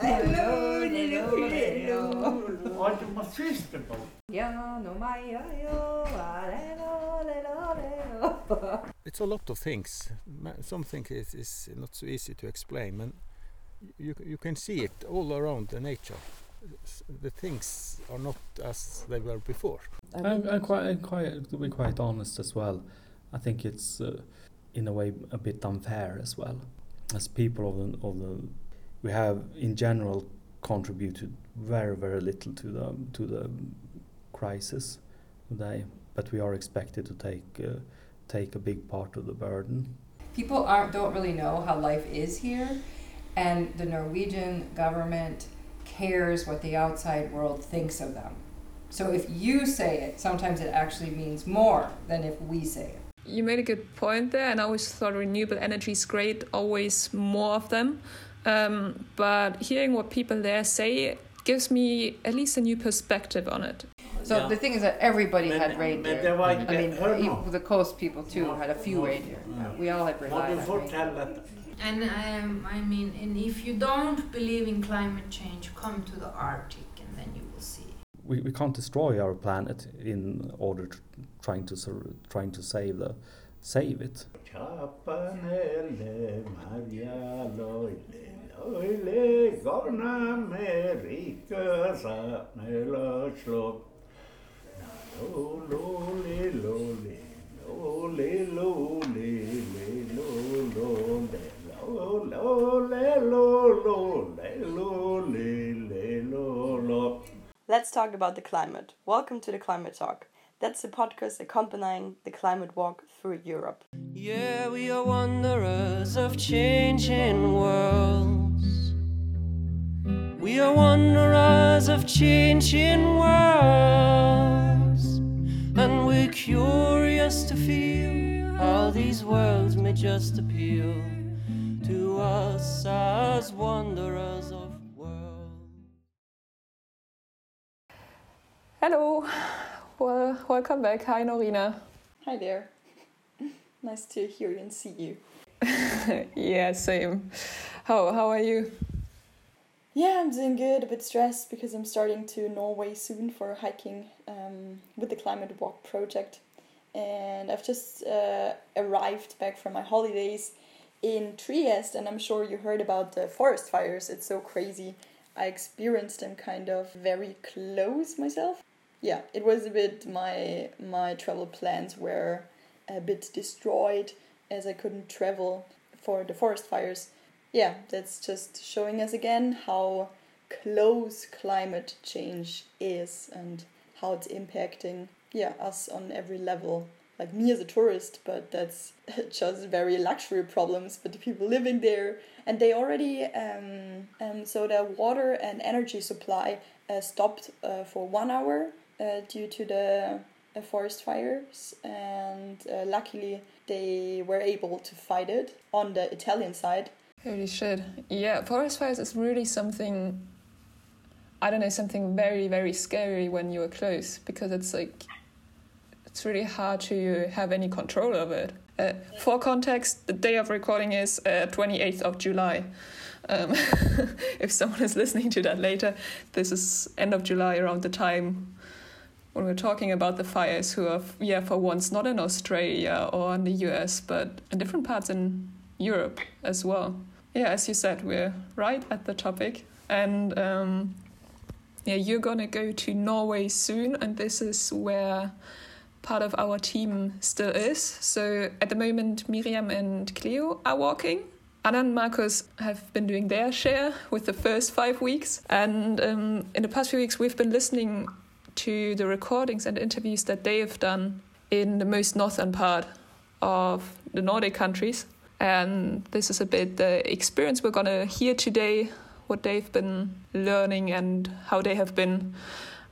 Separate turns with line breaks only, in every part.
Hello, hello, hello.
It's a lot of things. Something is, is not so easy to explain, but you, you can see it all around the nature. The things are not as they were before.
I'm, I'm quite, I'm quite, to be quite honest as well. I think it's uh, in a way a bit unfair as well. As people of the, of the, we have in general contributed very, very little to the to the crisis today, but we are expected to take uh, take a big part of the burden.
people aren't don't really know how life is here and the Norwegian government cares what the outside world thinks of them. So if you say it, sometimes it actually means more than if we say it.
You made a good point there, and I always thought renewable energy is great, always more of them. Um, but hearing what people there say gives me at least a new perspective on it.
So
Ja.
the thing is that everybody
Men,
had
men
reindeer.
det var
I mean,
Hör
even the coast people too
Må-
had a few
må-
reindeer.
ja.
We all had
Må
relied on reindeer.
And um, I mean, and if you don't believe in climate change, come to the Arctic and then you will see.
We, we can't destroy our planet in order to trying to sur- trying to save the save it.
Maria Loile, Loile, Gona America.
Let's talk about the climate. Welcome to the Climate Talk. That's the podcast accompanying the climate walk through Europe.
Yeah, we are wanderers of changing worlds. We are wanderers of changing worlds. And we're curious to feel how these worlds may just appeal to us as wanderers of worlds.
Hello, well, welcome back. Hi, Norina.
Hi there. nice to hear you and see you.
yeah, same. How how are you?
Yeah, I'm doing good. A bit stressed because I'm starting to Norway soon for hiking um, with the Climate Walk project. And I've just uh, arrived back from my holidays in Trieste, and I'm sure you heard about the forest fires. It's so crazy. I experienced them kind of very close myself. Yeah, it was a bit my my travel plans were a bit destroyed as I couldn't travel for the forest fires yeah, that's just showing us again how close climate change is and how it's impacting yeah us on every level. Like me as a tourist, but that's just very luxury problems. But the people living there, and they already um, um so their water and energy supply uh, stopped uh, for one hour due to the uh, forest fires, and uh, luckily they were able to fight it on the Italian side
Holy shit. Yeah, forest fires is really something, I don't know, something very, very scary when you're close because it's like, it's really hard to have any control of it. Uh, for context, the day of recording is uh, 28th of July. Um, if someone is listening to that later, this is end of July around the time when we're talking about the fires who are, yeah, for once not in Australia or in the US, but in different parts in Europe as well. Yeah, as you said, we're right at the topic. And um, yeah, you're gonna go to Norway soon, and this is where part of our team still is. So at the moment, Miriam and Cleo are walking. Anna and Marcus have been doing their share with the first five weeks. And um, in the past few weeks, we've been listening to the recordings and interviews that they have done in the most northern part of the Nordic countries. And this is a bit the experience we're going to hear today, what they've been learning and how they have been.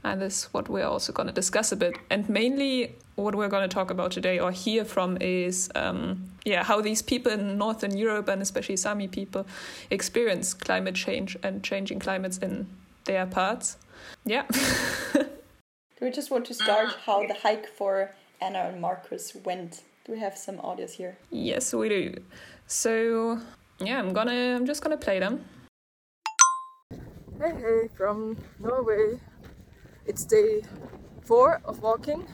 And this is what we're also going to discuss a bit. And mainly, what we're going to talk about today or hear from is um, yeah, how these people in Northern Europe and especially Sami people experience climate change and changing climates in their parts. Yeah.
Do we just want to start ah, how the hike for Anna and Marcus went? Do we have some audios here?
Yes, we do. So yeah, I'm gonna I'm just gonna play them.
Hey, hey, from Norway. It's day four of walking.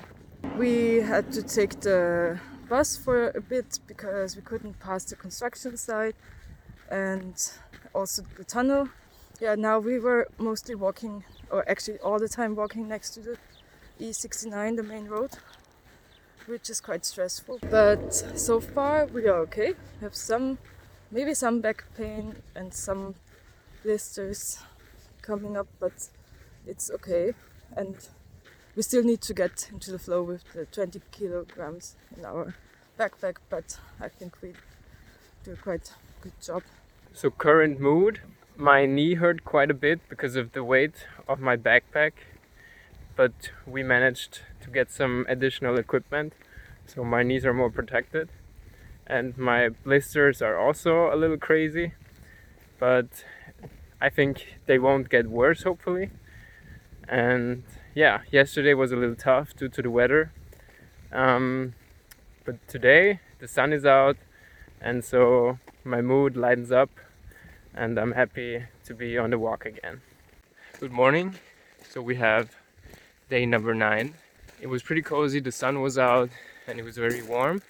We had to take the bus for a bit because we couldn't pass the construction site and also the tunnel. Yeah, now we were mostly walking, or actually all the time walking next to the E69, the main road, which is quite stressful. But so far we are okay. We have some, maybe some back pain and some blisters coming up, but it's okay. And we still need to get into the flow with the 20 kilograms in our backpack, but I think we do a quite good job.
So current mood, my knee hurt quite a bit because of the weight of my backpack, but we managed to get some additional equipment, so my knees are more protected. And my blisters are also a little crazy, but I think they won't get worse hopefully. And yeah, yesterday was a little tough due to the weather. Um, but today the sun is out, and so my mood lightens up, and I'm happy to be on the walk again. Good morning. So we have day number nine. It was pretty cozy, the sun was out, and it was very warm.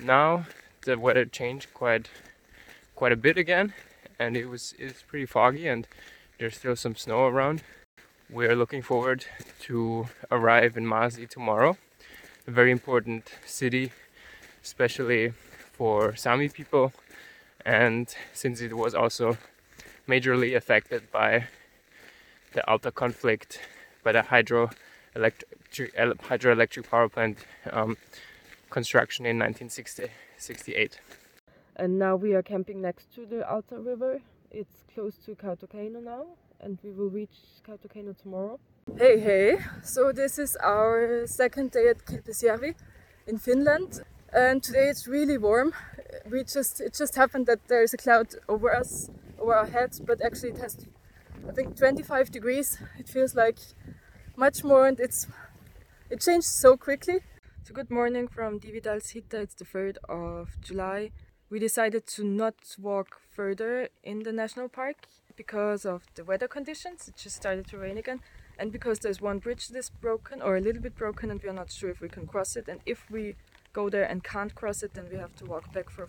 Now the weather changed quite quite a bit again, and it was it's pretty foggy, and there's still some snow around. We are looking forward to arrive in Masi tomorrow, a very important city, especially for Sami people, and since it was also majorly affected by the Alta conflict, by the hydroelectric hydroelectric power plant um, construction in 1968.
And now we are camping next to the Alta River. It's close to Kautokeino now, and we will reach Kautokeino tomorrow. Hey, hey! So this is our second day at Kilpisjärvi in Finland, and today it's really warm. We just it just happened that there is a cloud over us, over our heads, but actually it has, I think, 25 degrees. It feels like much more, and it's it changed so quickly. So good morning from Dividalshytta. It's the 3rd of July. We decided to not walk further in the national park because of the weather conditions. It just started to rain again, and because there's one bridge that's broken or a little bit broken, and we are not sure if we can cross it. And if we go there and can't cross it, then we have to walk back for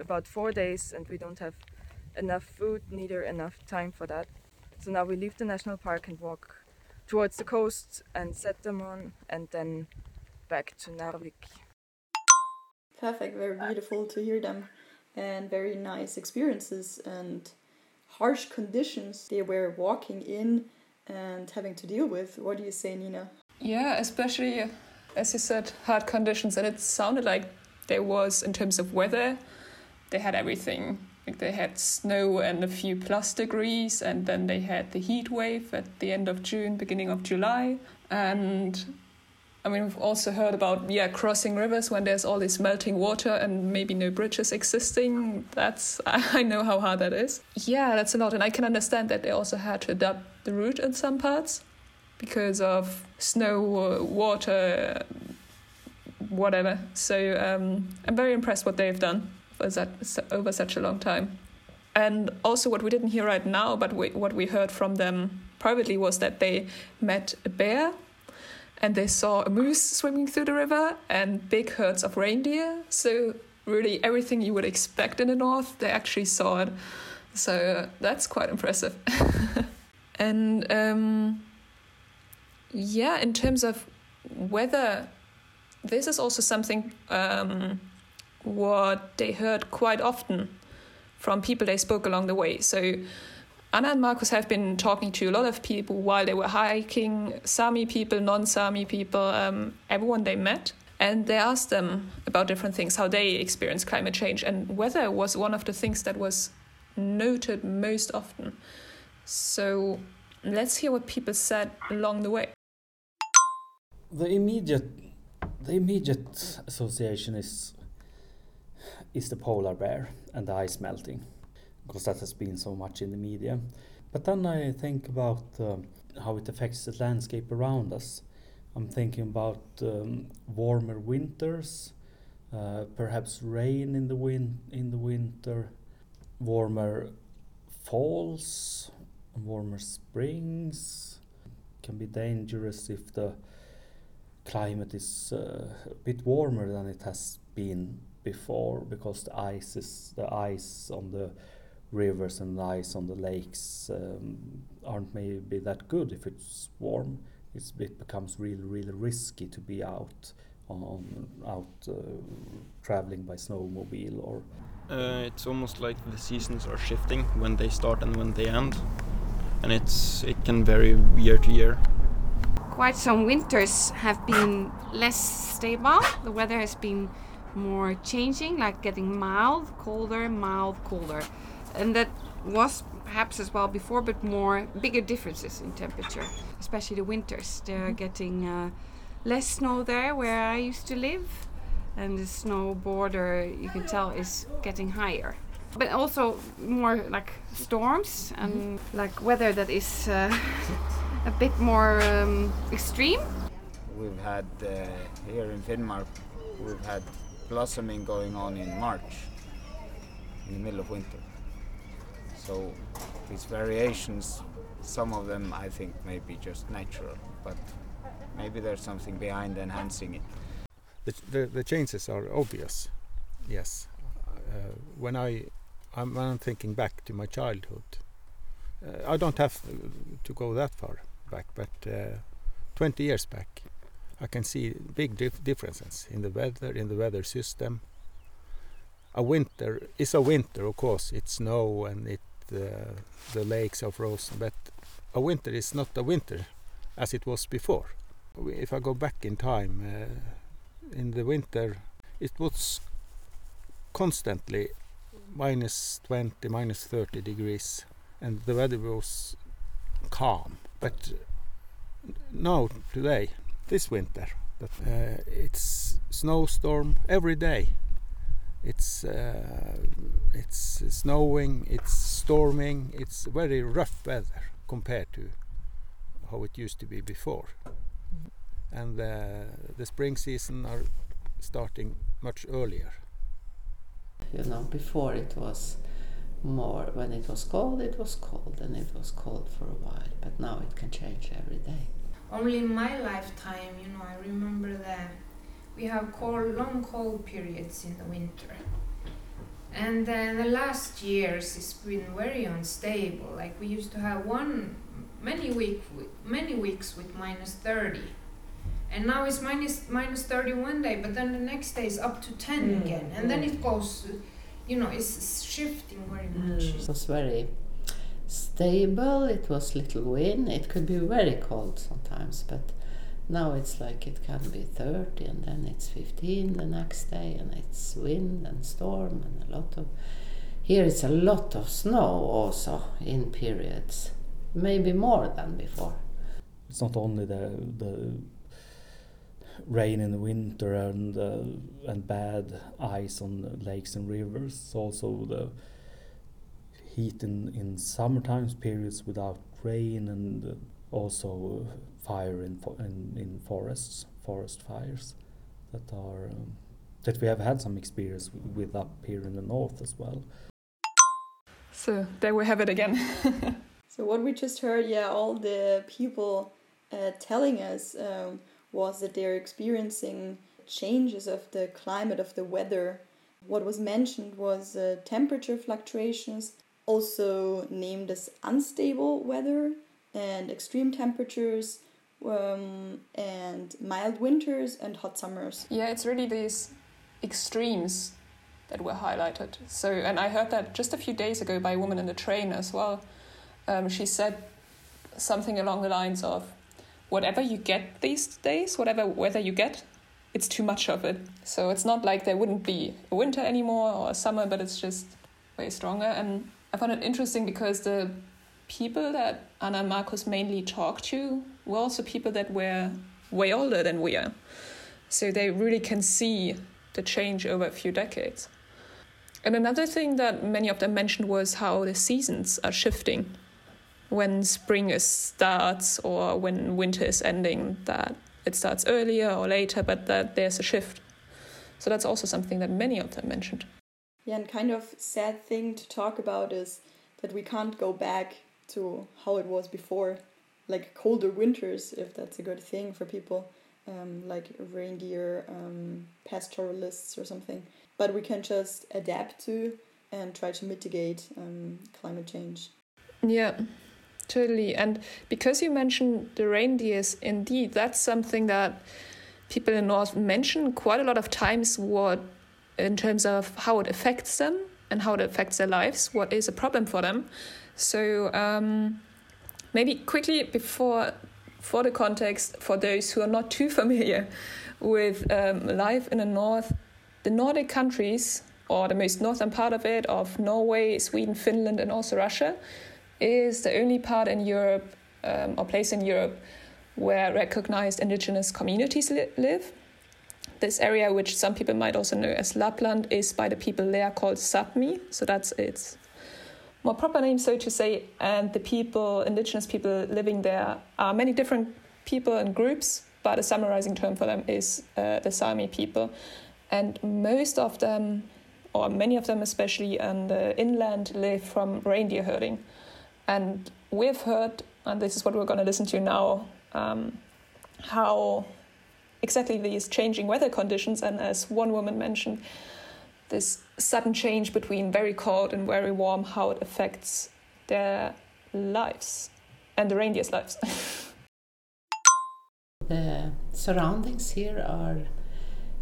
about four days, and we don't have enough food, neither enough time for that. So now we leave the national park and walk towards the coast and Setermoen, and then back to Narvik.
Perfect, very beautiful to hear them, and very nice experiences and harsh conditions they were walking in and having to deal with. What do you say, Nina?
Yeah, especially as you said, hard conditions, and it sounded like there was in terms of weather, they had everything. Like they had snow and a few plus degrees, and then they had the heat wave at the end of June, beginning of July, and I mean, we've also heard about yeah crossing rivers when there's all this melting water and maybe no bridges existing. That's I know how hard that is. Yeah, that's a lot, and I can understand that they also had to adapt the route in some parts because of snow, water, whatever. So um, I'm very impressed what they've done for that over such a long time. And also, what we didn't hear right now, but we, what we heard from them privately was that they met a bear and they saw a moose swimming through the river and big herds of reindeer. So, really, everything you would expect in the north, they actually saw it. So, uh, that's quite impressive. and um, yeah, in terms of weather, this is also something um, what they heard quite often from people they spoke along the way. So Anna and Markus have been talking to a lot of people while they were hiking, Sami people, non-Sami people, um, everyone they met. And they asked them about different things, how they experience climate change. And weather was one of the things that was noted most often. So let's hear what people said along the way.
The immediate, the immediate association is is the polar bear and the ice melting, because that has been so much in the media. But then I think about uh, how it affects the landscape around us. I'm thinking about um, warmer winters, uh, perhaps rain in the win in the winter, warmer falls, warmer springs can be dangerous if the climate is uh, a bit warmer than it has been before because the ice is the ice on the rivers and the ice on the lakes um, aren't maybe that good. If it's warm it's, it becomes really really risky to be out on out uh, traveling by snowmobile or
uh, it's almost like the seasons are shifting when they start and when they end. And it's it can vary year to year.
Quite some winters have been less stable. The weather has been more changing like getting mild colder mild colder and that was perhaps as well before but more bigger differences in temperature especially the winters they're getting uh, less snow there where I used to live, and the snow border you can tell is getting higher. But also more like storms and like weather that is uh, a bit more um, extreme.
We've had uh, here in Finnmark, we've had blossoming going on in March, in the middle of winter. So these variations, some of them I think may be just natural, but maybe there's something behind enhancing it.
The, the, the changes are obvious, yes. Uh, when I I'm, when I'm thinking back to my childhood, uh, I don't have to go that far back, but uh, 20 years back, I can see big dif differences in the weather, in the weather system. A winter is a winter, of course. It's snow and it uh, the lakes are frozen, but a winter is not a winter as it was before. If I go back in time, uh, in the winter, it was constantly minus 20, minus 30 degrees, and the weather was calm. But now, today, this winter, that, uh, it's snowstorm every day. It's uh, it's snowing, it's storming, it's very rough weather compared to how it used to be before and the, the spring season are starting much earlier.
You know, before it was more when it was cold, it was cold, and it was cold for a while. But now it can change every day.
Only in my lifetime, you know, I remember that we have cold, long cold periods in the winter. And then the last years it's been very unstable. Like we used to have one many week many weeks with minus 30 and now it's minus minus 31 day but then the next day is up to 10 mm. again and mm. then it goes you know it's shifting very much
mm. it was very stable it was little wind it could be very cold sometimes but now it's like it can be 30 and then it's 15 the next day and it's wind and storm and a lot of here it's a lot of snow also in periods maybe more than before
it's not only the the rain in the winter and uh, and bad ice on lakes and rivers. Also the heat in in summertime periods without rain and uh, also fire in, in in forests, forest fires that are um, that we have had some experience with up here in the north as well.
So there we have it again.
so what we just heard, yeah, all the people uh, telling us. Um, was that they're experiencing changes of the climate, of the weather. What was mentioned was uh, temperature fluctuations, also named as unstable weather and extreme temperatures, um, and mild winters and hot summers.
Yeah, it's really these extremes that were highlighted. So, and I heard that just a few days ago by a woman in the train as well. Um, she said something along the lines of whatever you get these days, whatever weather you get, it's too much of it. So it's not like there wouldn't be a winter anymore or a summer, but it's just way stronger. And I found it interesting because the people that Anna and Markus mainly talked to were also people that were way older than we are. So they really can see the change over a few decades. And another thing that many of them mentioned was how the seasons are shifting when spring is starts or when winter is ending that it starts earlier or later but that there's a shift so that's also something that many of them mentioned
yeah and kind of sad thing to talk about is that we can't go back to how it was before, like colder winters, if that's a good thing for people, um, like reindeer um, pastoralists or something. But we can just adapt to and try to mitigate um, climate change.
Yeah, totally. And because you mentioned the reindeers, indeed, that's something that people in North mention quite a lot of times. What, in terms of how it affects them and how it affects their lives, what is a problem for them. So um, maybe quickly before for the context for those who are not too familiar with um, life in the north, the Nordic countries or the most northern part of it of Norway, Sweden, Finland, and also Russia is the only part in Europe um, or place in Europe where recognized indigenous communities li- live. This area, which some people might also know as Lapland, is by the people there called Sapmi, so that's its more proper name, so to say. And the people, indigenous people living there, are many different people and groups, but a summarizing term for them is uh, the Sami people. And most of them, or many of them especially, on the inland live from reindeer herding. And we've heard, and this is what we're going to listen to now, um, how exactly these changing weather conditions, and as one woman mentioned, this sudden change between very cold and very warm, how it affects their lives and the reindeer's lives.
the surroundings here are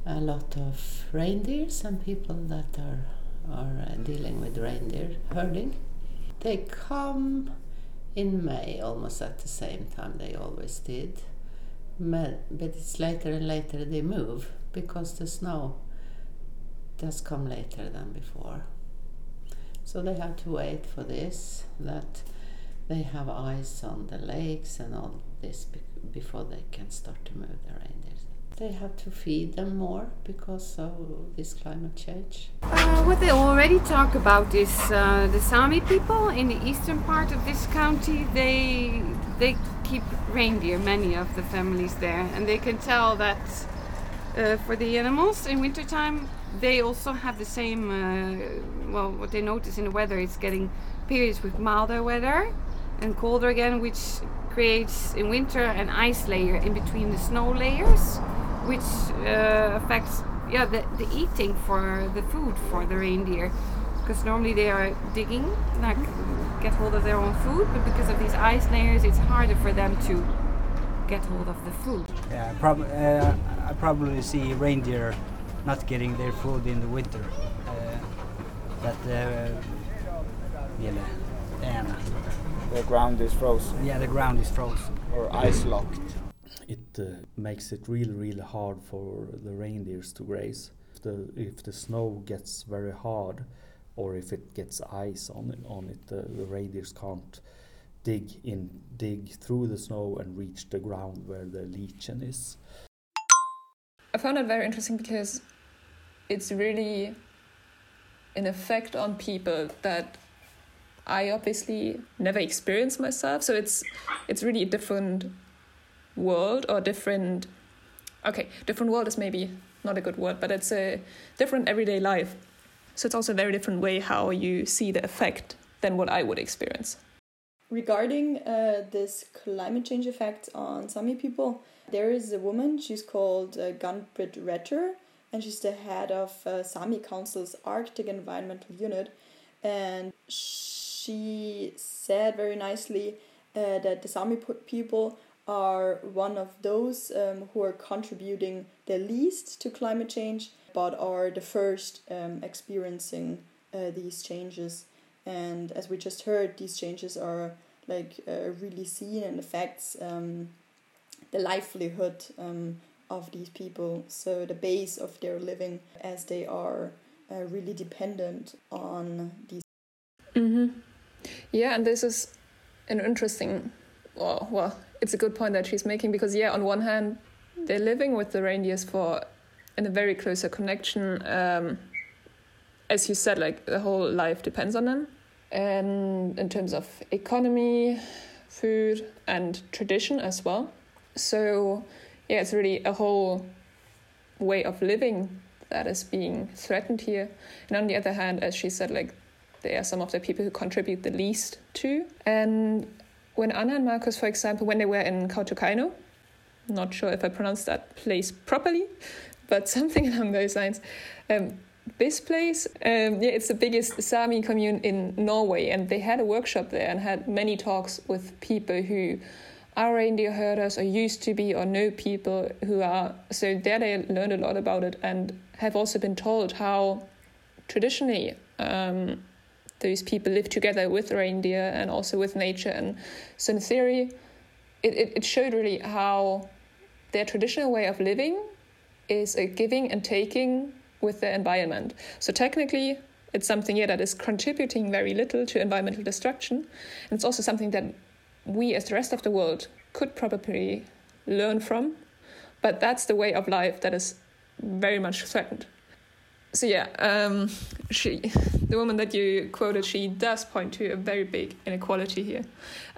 a lot of reindeers and people that are are dealing with reindeer herding. They come in May almost at the same time they always did. But, it's later and later they move because the snow does come later than before. So they have to wait for this, that they have ice on the lakes and all this before they can start to move the reindeers. They have to feed them more because of this climate change.
Uh, what they already talk about is uh, the Sami people in the eastern part of this county. They they keep reindeer, many of the families there, and they can tell that uh, for the animals in wintertime they also have the same. Uh, well, what they notice in the weather is getting periods with milder weather and colder again, which creates in winter an ice layer in between the snow layers, which uh, affects yeah the, the eating for the food for the reindeer. Because normally they are digging, like get hold of their own food, but because of these ice layers, it's harder for them to get hold of the food.
Yeah, prob- uh, I probably see reindeer not getting their food in the winter. Uh, that uh, yeah,
the ground is frozen.
Yeah, the ground is frozen
or ice locked.
It uh, makes it really, really hard for the reindeers to graze. If the if the snow gets very hard, or if it gets ice on it, on it, the, the reindeers can't dig in, dig through the snow and reach the ground where the lichen is.
I found it very interesting because it's really an effect on people that I obviously never experienced myself. So it's it's really a different world or different okay, different world is maybe not a good word, but it's a different everyday life. So it's also a very different way how you see the effect than what I would experience.
Regarding uh, this climate change effect on Sami people, there is a woman, she's called uh, Gunn-Britt Retter, and she's the head of uh, Sami Council's Arctic Environmental Unit. And said very nicely uh, that the Sami people are one of those um, who are contributing the least to climate change, but are the first um, experiencing uh, these changes. And as we just heard, these changes are like uh, really seen and affects um, the livelihood um, of these people, so the base of their living, as they are uh, really dependent on these.
Mm-hmm. Yeah, and this is an interesting, well, well, it's a good point that she's making because, yeah, on one hand, they're living with the reindeers for in a very closer connection. Um, as you said, like the whole life depends on them. And in terms of economy, food, and tradition as well. So, yeah, it's really a whole way of living that is being threatened here. And on the other hand, as she said, like they are some of the people who contribute the least to. And when Anna and Marcus, for example, when they were in Kautokeino, not sure if I pronounced that place properly, but something along those lines. Um, this place, um, yeah, it's the biggest Sami commune in Norway, and they had a workshop there and had many talks with people who are reindeer herders or used to be or know people who are. So there they learned a lot about it and have also been told how traditionally um, those people live together with reindeer and also with nature. And so in theory, it, it, it showed really how their traditional way of living is a giving and taking with the environment. So technically, it's something yeah, that is contributing very little to environmental destruction. And it's also something that we, as the rest of the world, could probably learn from. But that's the way of life that is very much threatened. So yeah, um, she, the woman that you quoted, she does point to a very big inequality here,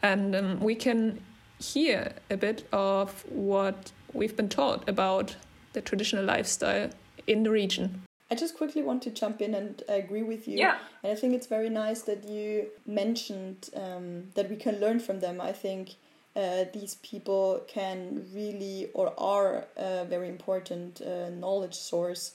and um, we can hear a bit of what we've been taught about the traditional lifestyle in the region.
I just quickly want to jump in and agree with you.
Yeah.
And I think it's very nice that you mentioned um, that we can learn from them. I think uh, these people can really or are a very important uh, knowledge source.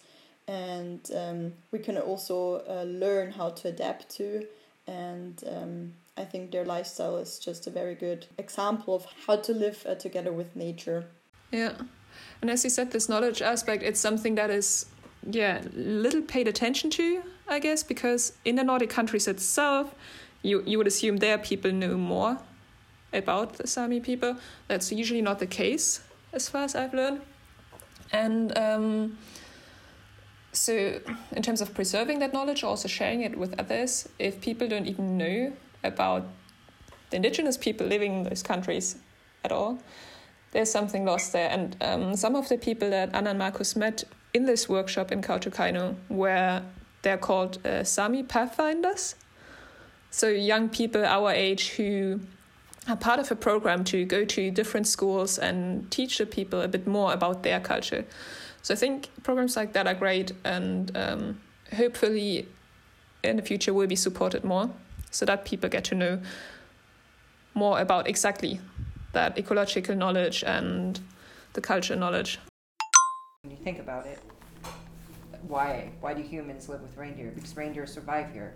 And um, we can also uh, learn how to adapt to. And um, I think their lifestyle is just a very good example of how to live uh, together with nature.
Yeah. And as you said, this knowledge aspect, it's something that is, yeah, little paid attention to, I guess, because in the Nordic countries itself, you, you would assume their people know more about the Sami people. That's usually not the case, as far as I've learned. And um, so, in terms of preserving that knowledge, also sharing it with others, if people don't even know about the indigenous people living in those countries at all, there's something lost there. And um, some of the people that Anna and Marcus met in this workshop in Kautokeino were they're called uh, Sami Pathfinders. So young people our age who are part of a program to go to different schools and teach the people a bit more about their culture. So I think programs like that are great and um, hopefully in the future will be supported more so that people get to know more about exactly that ecological knowledge and the culture knowledge.
When you think about it, why why do humans live with reindeer? Because reindeer survive here.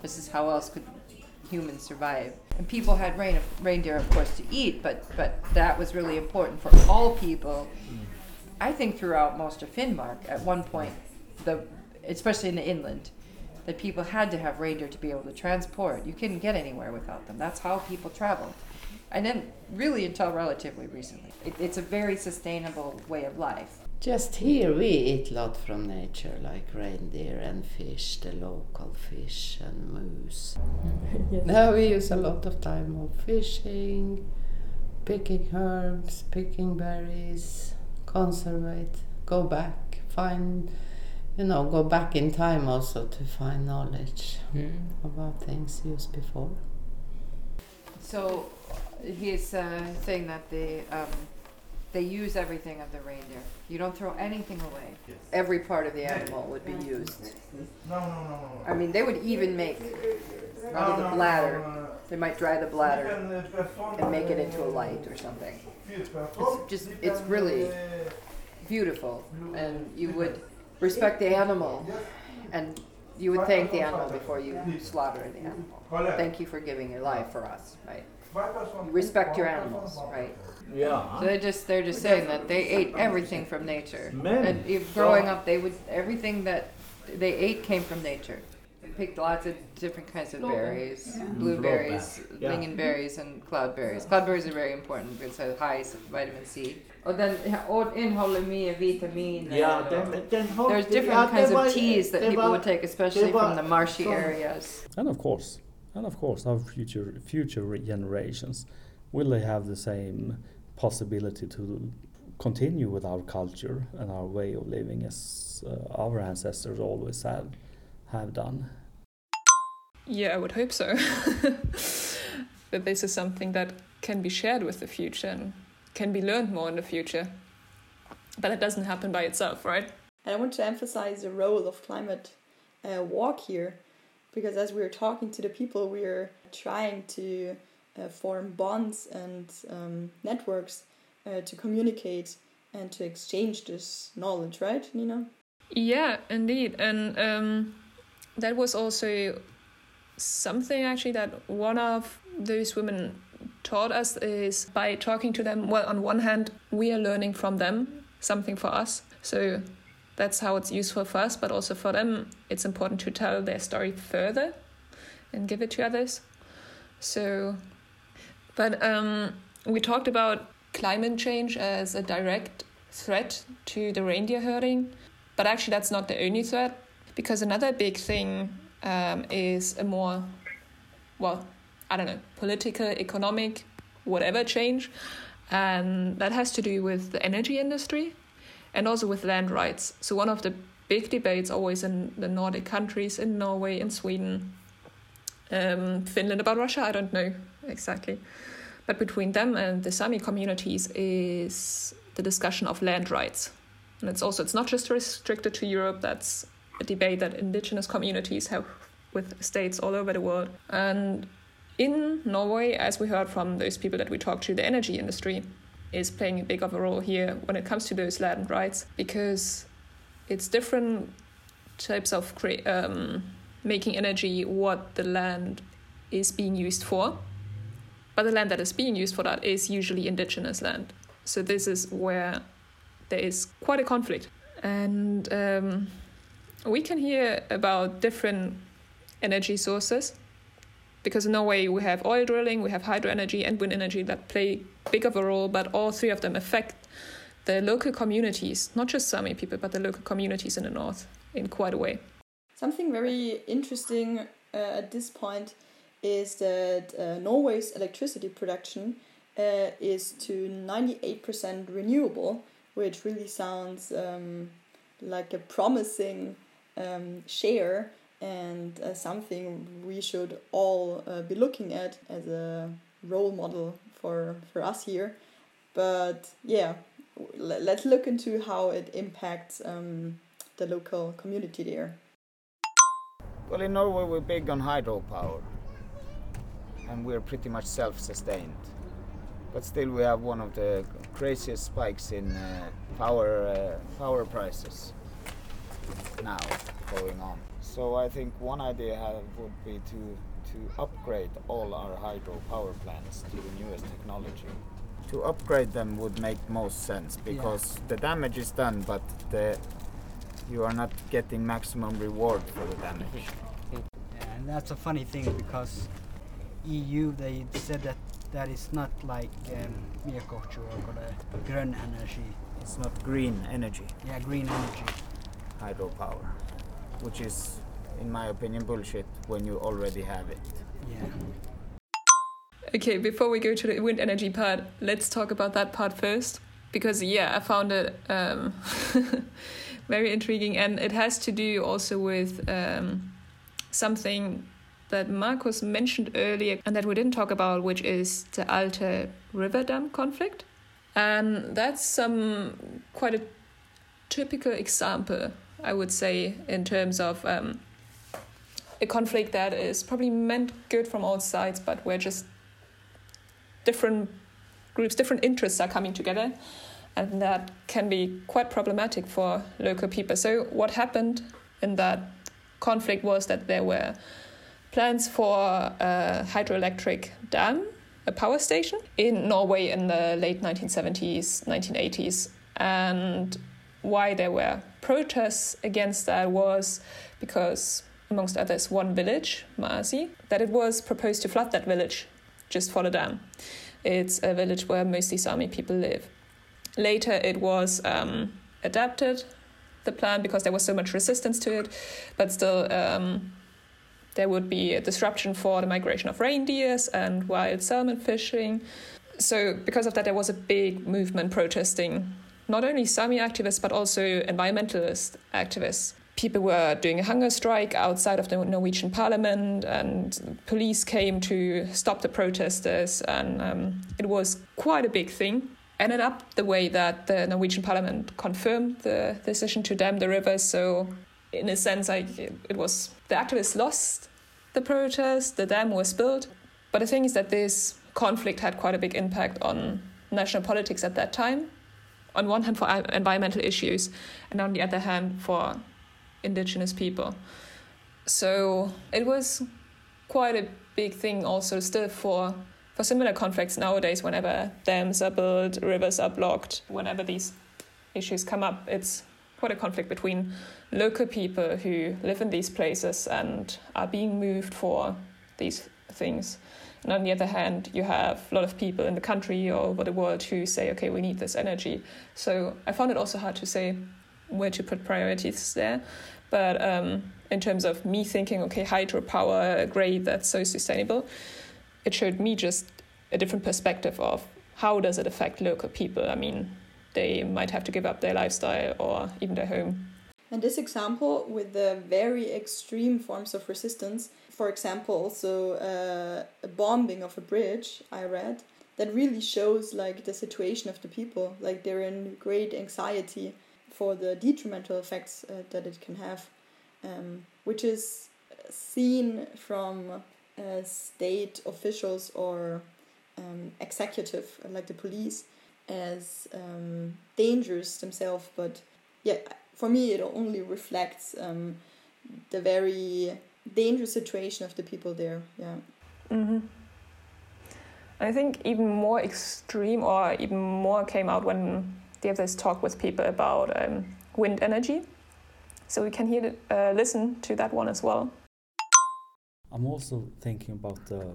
This is how else could humans survive? And people had rein, reindeer, of course, to eat, but but that was really important for all people. I think throughout most of Finnmark, at one point, the especially in the inland, that people had to have reindeer to be able to transport. You couldn't get anywhere without them. That's how people traveled. And then, really, until relatively recently, it, it's a very sustainable way of life.
Just here we eat a lot from nature, like reindeer and fish, the local fish and moose.
Yes.
Now we use a lot of time on fishing, picking herbs, picking berries, conservate, go back, find, you know, go back in time also to find knowledge about things used before.
So he's uh, saying that they um, they use everything of the reindeer. You don't throw anything away. Every part of the animal would be used.
No, no, no, no.
I mean, they would even make out of the bladder. They might dry the bladder and make it into a light or something. It's just it's really beautiful, and you would respect the animal, and you would thank the animal before you slaughter the animal. Thank you for giving your life for us, right? You respect your animals, right?
Yeah.
So they're just they're just saying that they ate everything from nature.
Men.
And if growing up, they would everything that they ate came from nature. They picked lots of different kinds of berries, blueberries,
Yeah.
lingonberries, and cloudberries. Cloudberries are very important because it has high s- vitamin C. Och den och innehåller mer vitaminer.
Ja,
och-
den, den har,
There's different
ja,
kinds
var-
of teas that people
var-
would take, especially
var
from the marshy
som-
areas.
And of course, and of course, our future future generations will they have the same possibility to continue with our culture and our way of living as uh, our ancestors always have have done.
Yeah, I would hope so. that this is something that can be shared with the future and can be learned more in the future. But it doesn't happen by itself, right?
And I want to emphasize the role of climate uh, walk here. because as we're talking to the people, we're trying to uh, form bonds and um, networks uh, to communicate and to exchange this knowledge, right, Nina?
Yeah, indeed. And um, that was also something actually that one of those women taught us is by talking to them. Well, on one hand, we are learning from them something for us. So that's how it's useful for us, but also for them, it's important to tell their story further and give it to others. So, but um, we talked about climate change as a direct threat to the reindeer herding, but actually, that's not the only threat because another big thing um, is a more, well, I don't know, political, economic, whatever change. And that has to do with the energy industry and also with land rights. So, one of the big debates always in the Nordic countries, in Norway, in Sweden, um, Finland, about Russia, I don't know exactly. But between them and the Sami communities is the discussion of land rights. And it's also, it's not just restricted to Europe, that's debate that indigenous communities have with states all over the world. And in Norway, as we heard from those people that we talked to, the energy industry is playing a big of a role here when it comes to those land rights because it's different types of cre- um, making energy what the land is being used for. But the land that is being used for that is usually indigenous land. So this is where there is quite a conflict. And um, we can hear about different energy sources because in Norway we have oil drilling, we have hydro energy and wind energy that play big of a role, but all three of them affect the local communities, not just Sami people, but the local communities in the north in quite a way.
Something very interesting uh, at this point is that uh, Norway's electricity production uh, is to 98% renewable, which really sounds um, like a promising um, share and uh, something we should all uh, be looking at as a role model for, for us here. But yeah, let's look into how it impacts um, the local community there.
Well, in Norway, we're big on hydropower and we're pretty much self sustained. But still, we have one of the craziest spikes in uh, power, uh, power prices now going on. So I think one idea have, would be to to upgrade all our hydropower plants to the newest technology. To upgrade them would make most sense because yeah. the damage is done, but the you are not getting maximum reward for the damage.
Yeah, and that's a funny thing because EU they said that that is not like um, or green energy.
It's not green energy.
Yeah, green energy.
Hydropower, which is in my opinion, bullshit when you already have it.
Yeah.
Okay, before we go to the wind energy part, let's talk about that part first. Because, yeah, I found it um, very intriguing and it has to do also with um, something that Marcus mentioned earlier and that we didn't talk about, which is the Alta River Dam conflict. And that's some quite a typical example, I would say, in terms of um, a conflict that is probably meant good from all sides, but where just different groups, different interests are coming together, and that can be quite problematic for local people. So, what happened in that conflict was that there were plans for a hydroelectric dam, a power station, in Norway in the late 1970s, 1980s, and why there were protests against that was because amongst others, one village, Masi, that it was proposed to flood that village just for the dam. It's a village where mostly Sami people live. Later, it was um, adapted, the plan, because there was so much resistance to it, but still, um, there would be a disruption for the migration of reindeers and wild salmon fishing. So, because of that, there was a big movement protesting not only Sami activists but also environmentalist activists people were doing a hunger strike outside of the Norwegian parliament, and police came to stop the protesters, and um, it was quite a big thing. Ended up the way that the Norwegian parliament confirmed the decision to dam the river. So, in a sense, like it was the activists lost the protest, the dam was built. But the thing is that this conflict had quite a big impact on national politics at that time. On one hand, for environmental issues, and on the other hand, for indigenous people. So it was quite a big thing also still for for similar conflicts nowadays whenever dams are built, rivers are blocked, whenever these issues come up, it's quite a conflict between local people who live in these places and are being moved for these things. And on the other hand, you have a lot of people in the country or over the world who say, okay, we need this energy. So I found it also hard to say where to put priorities there. But um, in terms of me thinking, okay, hydropower, great, that's so sustainable, it showed me just a different perspective of how does it affect local people. I mean, they might have to give up their lifestyle or even their home.
And this example with the very extreme forms of resistance, for example, also uh, a bombing of a bridge, I read, that really shows like the situation of the people. Like they're in great anxiety for the detrimental effects uh, that it can have, um, which is seen from uh, state officials or um, executive, like the police, as um, dangerous themselves. But yeah, for me, it only reflects um, the very dangerous situation of the people there. Yeah.
Mm-hmm. I think even more extreme or even more came out when they have this talk with people about um, wind energy. So we can hear uh, listen to that one as well.
I'm also thinking about the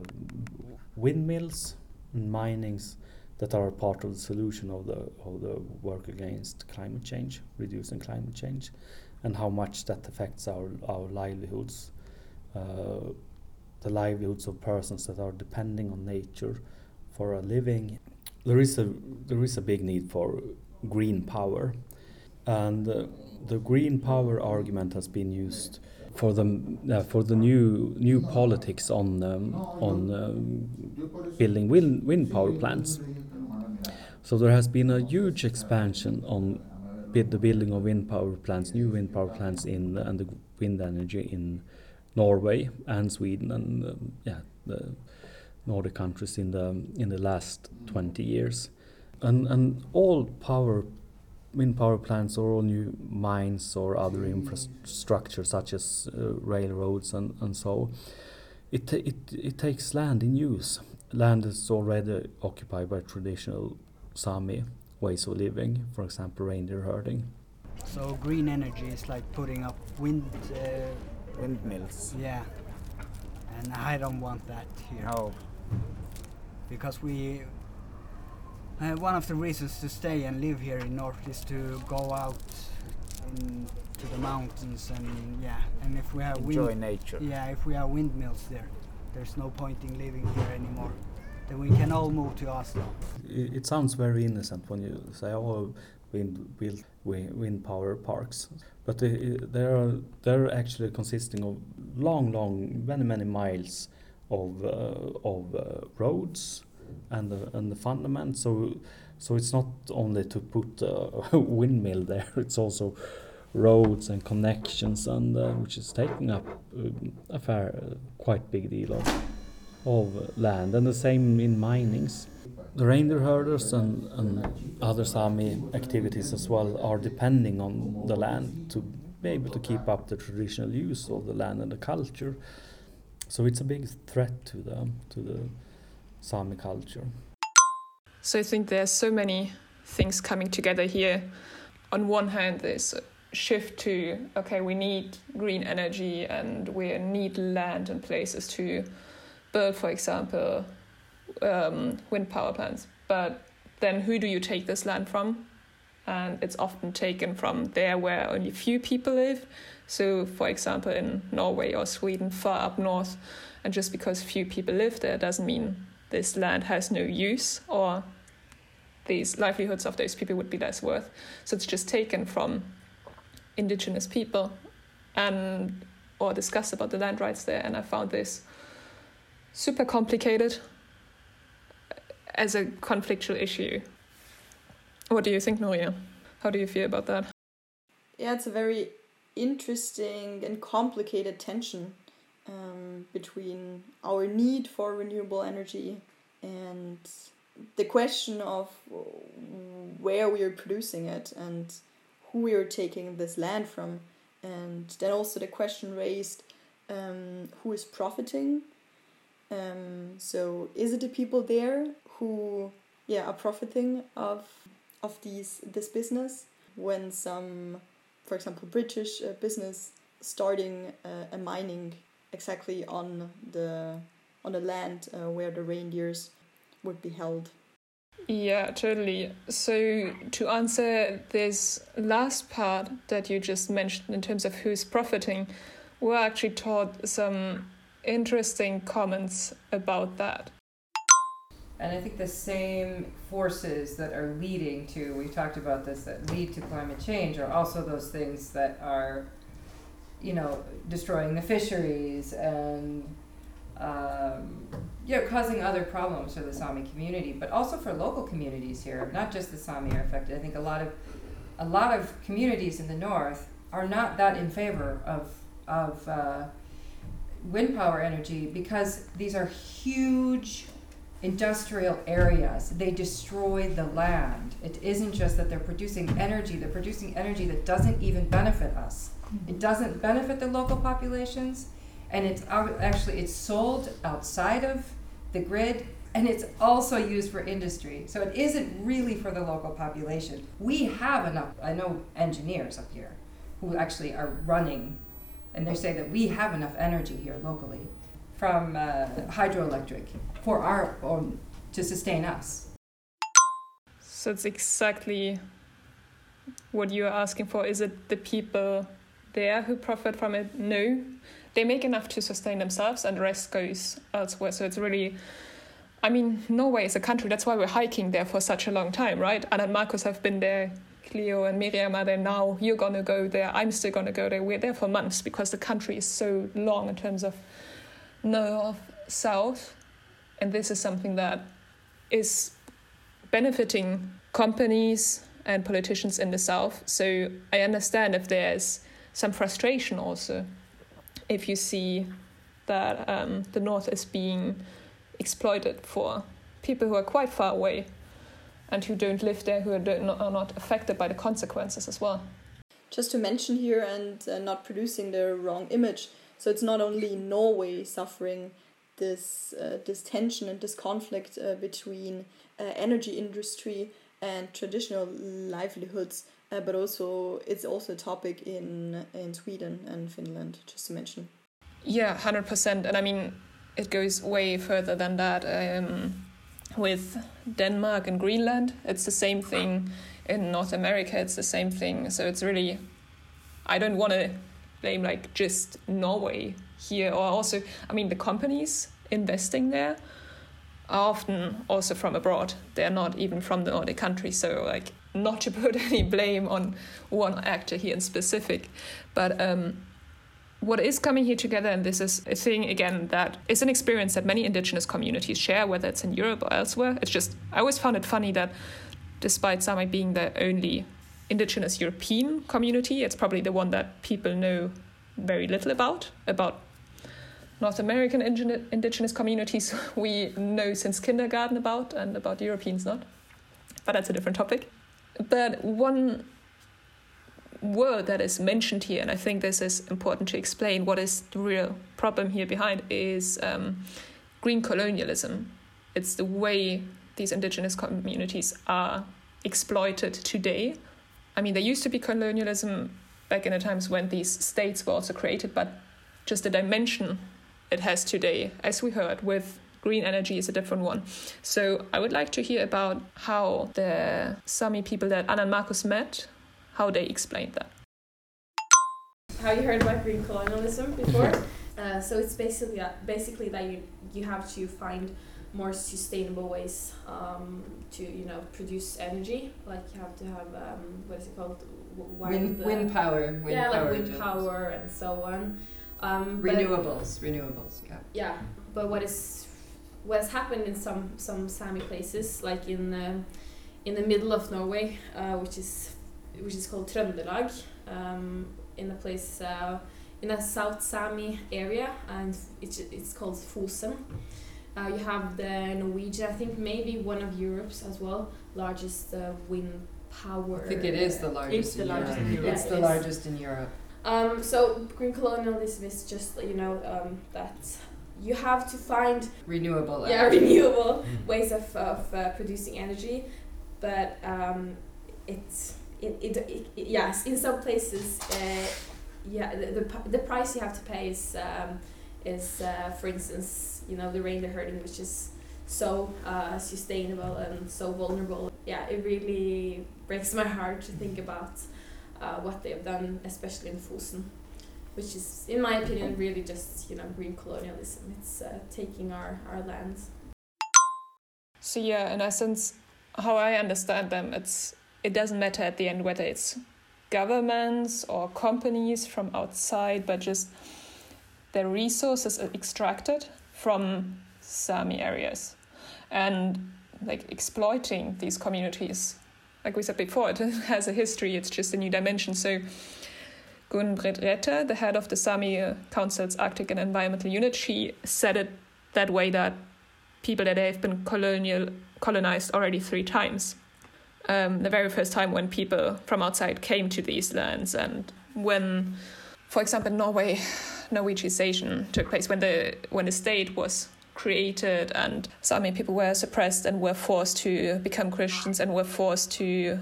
windmills and minings that are part of the solution of the of the work against climate change, reducing climate change, and how much that affects our our livelihoods, uh, the livelihoods of persons that are depending on nature for a living. There is a there is a big need for green power, and uh, the green power argument has been used for the uh, for the new new politics on um, on um, building wind wind power plants. So there has been a huge expansion on the building of wind power plants, new wind power plants in and the wind energy in Norway and Sweden and um, yeah the Nordic countries in the in the last 20 years, and and all power wind power plants or all new mines or other infrastructure such as uh, railroads and, and so it, it, it takes land in use. Land is already occupied by traditional Sami ways of living, for example, reindeer herding.
So green energy is like putting up wind uh,
windmills.
Yeah, and I don't want that here.
No.
Because we uh, one of the reasons to stay and live here in North is to go out in, to the mountains and yeah, and if we have
enjoy
wind,
nature.
Yeah, if we have windmills there, there's no point in living here anymore. Then we can all move to Oslo.
It, it sounds very innocent when you say, "Oh, wind build wind power parks," but they, they're they're actually consisting of long, long, many, many miles of uh, of uh, roads and the and the fundament. So so it's not only to put a windmill there; it's also roads and connections, and uh, which is taking up uh, a fair, quite big deal of of land. And the same in minings. The reindeer herders and, and other Sami activities as well are depending on the land to be able to keep up the traditional use of the land and the culture. So it's a big threat to the to the Sami culture.
So I think there's so many things coming together here. On one hand, there's shift to okay, we need green energy and we need land and places to build, for example, um, wind power plants. But then who do you take this land from? And it's often taken from there where only few people live. So, for example, in Norway or Sweden, far up north, and just because few people live there doesn't mean this land has no use or these livelihoods of those people would be less worth. So it's just taken from indigenous people and or discuss about the land rights there and I found this super complicated as a conflictual issue. What do you think, Nuria? How do you feel about that?
Yeah, it's a very interesting and complicated tension um, between our need for renewable energy and the question of where we are producing it and who we are taking this land from. And then also the question raised um, who is profiting. Um, so is it the people there who yeah are profiting of of these this business when some for example British uh, business starting uh, a mining exactly on the on the land uh, where the reindeers would be held.
Yeah, totally. So, to answer this last part that you just mentioned in terms of who's profiting, we're actually taught some interesting comments about that.
And I think the same forces that are leading to, we talked about this, that lead to climate change are also those things that are, you know, destroying the fisheries and um, you know, causing other problems for the Sami community, but also for local communities here. Not just the Sami are affected. I think a lot of a lot of communities in the north are not that in favor of of uh, wind power energy because these are huge industrial areas. They destroy the land. It isn't just that they're producing energy; they're producing energy that doesn't even benefit us. It doesn't benefit the local populations and it's actually it's sold outside of the grid and it's also used for industry so it isn't really for the local population we have enough i know engineers up here who actually are running and they say that we have enough energy here locally from uh, hydroelectric for our own to sustain us.
So it's exactly what you're asking for. Is it the people there who profit from it? No. They make enough to sustain themselves and the rest goes elsewhere. So it's really I mean, Norway is a country, that's why we're hiking there for such a long time, right? Anna and Marcus have been there, Cleo and Miriam are there now, you're gonna go there, I'm still gonna go there. We're there for months because the country is so long in terms of north, south, and this is something that is benefiting companies and politicians in the south. So I understand if there's some frustration also if you see that um, the north is being exploited for people who are quite far away and who don't live there, who are, not, are not affected by the consequences as well.
Just to mention here and uh, not producing the wrong image, so it's not only Norway suffering this uh, this tension and this conflict uh, between uh, energy industry and traditional livelihoods uh, but also it's also a topic in in Sweden and Finland, just to mention.
Yeah, hundred percent, and I mean it goes way further than that. Um, with Denmark and Greenland, it's the same thing. In North America, it's the same thing. So it's really, I don't want to blame like just Norway here, or also, I mean, the companies investing there are often also from abroad. They're not even from the Nordic countries. So like not to put any blame on one actor here in specific, but um, what is coming here together, and this is a thing again that is an experience that many indigenous communities share, whether it's in Europe or elsewhere. It's just I always found it funny that despite Sami being the only indigenous European community, it's probably the one that people know very little about. About North American indigenous communities, we know since kindergarten about, and about Europeans not. But that's a different topic. But one word that is mentioned here, and I think this is important to explain what is the real problem here behind, is um, green colonialism. It's the way these indigenous communities are exploited today. I mean, there used to be colonialism back in the times when these states were also created, but just the dimension it has today, as we heard, with green energy is a different one. So I would like to hear about how the Sami people that Anna and Marcus met, how they explained that.
Have you heard about green colonialism before? uh, so it's basically uh, basically that you you have to find more sustainable ways um, to you know produce energy. Like you have to have um, what is it called?
Wind, uh, wind power. Wind
yeah,
power
like wind power and so on. Um,
renewables, renewables. Yeah.
Yeah, but what is what has happened in some some Sami places, like in uh, in the middle of Norway, uh, which is which is called Trøndelag, um, in a place uh, in a South Sami area, and it's it's called Fosen. Uh, you have the Norwegian, I think maybe one of Europe's as well, largest uh, wind power.
I think it is the largest It's
the
in
largest
Europe.
in Europe.
It's the largest in Europe.
Um, so green colonialism is just you know um, that you have to find
Renewable
yeah
energy.
renewable ways of, of uh, producing energy, but um, it's it, it, it, yes in some places uh, yeah the, the, the price you have to pay is um, is uh, for instance you know the reindeer herding which is so uh, sustainable and so vulnerable. Yeah it really breaks my heart to think about uh, what they have done especially in Fosen which is in my opinion really just you know green colonialism it's uh, taking our, our lands
So yeah, in essence, how I understand them, it's it doesn't matter at the end whether it's governments or companies from outside, but just the resources are extracted from Sami areas, and like exploiting these communities. Like we said before, it has a history. It's just a new dimension. So. Gunn-Britt Retter, the head of the Sami uh, Council's Arctic and Environmental Unit, she said it that way that people that have been colonial colonized already three times. Um, the very first time when people from outside came to these lands, and when, for example, Norway, Norwegization took place, when the when the state was created and Sami people were suppressed and were forced to become Christians and were forced to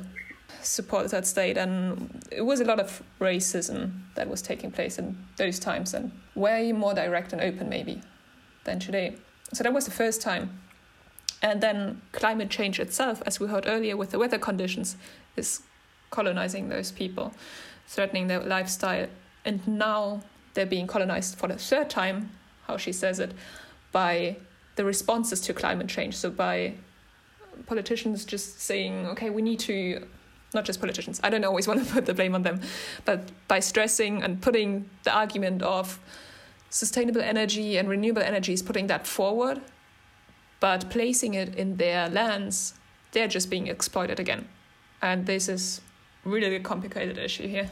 support that state. And it was a lot of racism that was taking place in those times and way more direct and open maybe than today. So that was the first time. And then climate change itself as we heard earlier with the weather conditions is colonizing those people threatening their lifestyle. And now they're being colonized for the third time how she says it by the responses to climate change. So by politicians just saying okay we need to not just politicians i don't always want to put the blame on them but by stressing and putting the argument of sustainable energy and renewable energies putting that forward but placing it in their lands they're just being exploited again. And this is really a complicated issue here.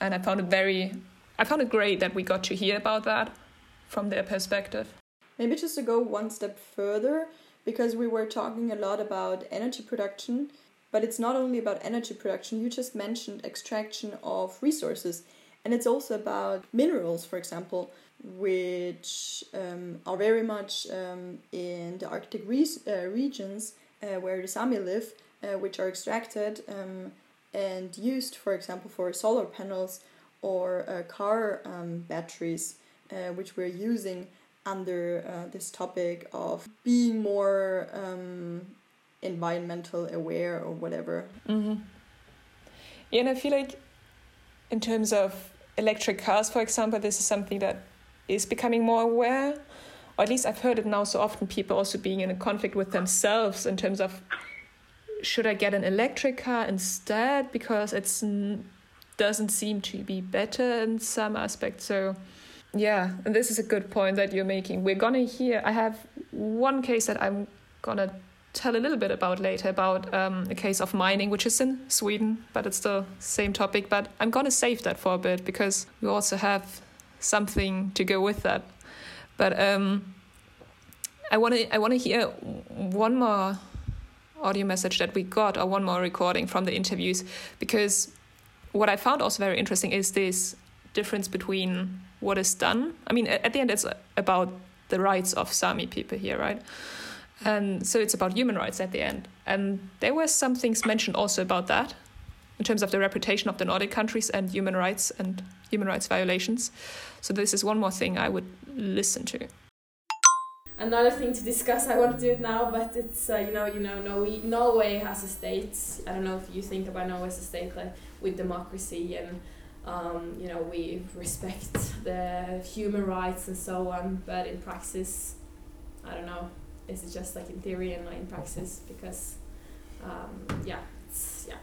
And i found it very i found it great that we got to hear about that from their perspective
Maybe just to go one step further, because we were talking a lot about energy production, but it's not only about energy production, you just mentioned extraction of resources, and it's also about minerals, for example, which um, are very much um, in the Arctic re- uh, regions uh, where the Sami live, uh, which are extracted um, and used, for example, for solar panels or uh, car um, batteries, uh, which we're using under uh, this topic of being more um, environmental aware or whatever.
hmm Yeah, and I feel like in terms of electric cars, for example, this is something that is becoming more aware. Or at least I've heard it now so often, people also being in a conflict with themselves in terms of should I get an electric car instead because it's n- doesn't seem to be better in some aspects. So yeah, and this is a good point that you're making. We're gonna hear. I have one case that I'm gonna tell a little bit about later about um, a case of mining, which is in Sweden, but it's the same topic. But I'm gonna save that for a bit because we also have something to go with that. But um, I wanna I wanna hear one more audio message that we got or one more recording from the interviews because what I found also very interesting is this difference between what is done. I mean, at the end, it's about the rights of Sami people here, right? And so it's about human rights at the end. And there were some things mentioned also about that in terms of the reputation of the Nordic countries and human rights and human rights violations. So this is one more thing I would listen to.
another thing to discuss. I want to do it now, but it's uh, you know you know Norway, Norway has a state. I don't know if you think about Norway as a state like with democracy and um, you know we respect the human rights and so on. But in practice, I don't know. Is it just like in theory and not in practice? Because um, yeah, yeah.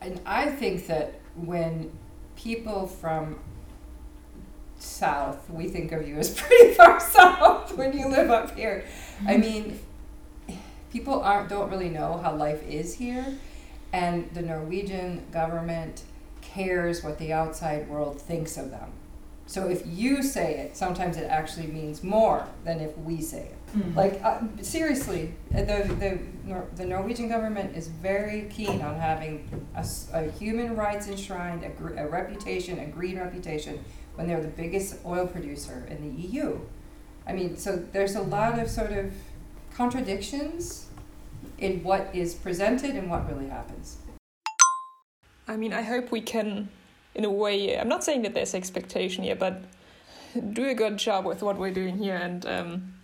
And I think that when people from south, we think of you as pretty far south when you live up here. I mean, people aren't don't really know how life is here, and the Norwegian government cares what the outside world thinks of them. So if you say it, sometimes it actually means more than if we say it.
Mhm.
Like uh, seriously, uh, the the Nor- the Norwegian government is very keen on having a human rights enshrined, a, gr- a reputation, a green reputation, when they're the biggest oil producer in the EU. I mean, so there's a lot of sort of contradictions in what is presented and what really happens.
I mean, I hope we can, in a way, I'm not saying that there's expectation here, but do a good job with what we're doing here. And um,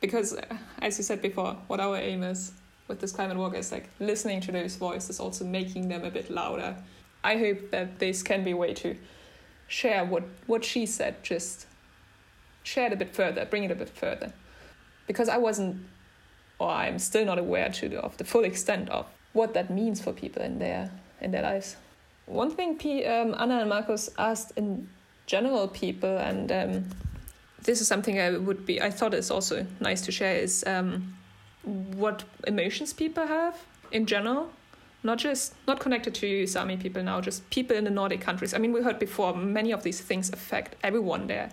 because, uh, as you said before, what our aim is with this climate walk is like listening to those voices, also making them a bit louder. I hope that this can be a way to share what, what she said, just share it a bit further, bring it a bit further. Because I wasn't, or I'm still not aware to of the full extent of what that means for people in their in their lives. One thing P, um, Anna and Marcus asked in general people, and um, this is something I would be I thought it's also nice to share is um, what emotions people have in general, not just not connected to Sami people now, just people in the Nordic countries. I mean, we heard before many of these things affect everyone there,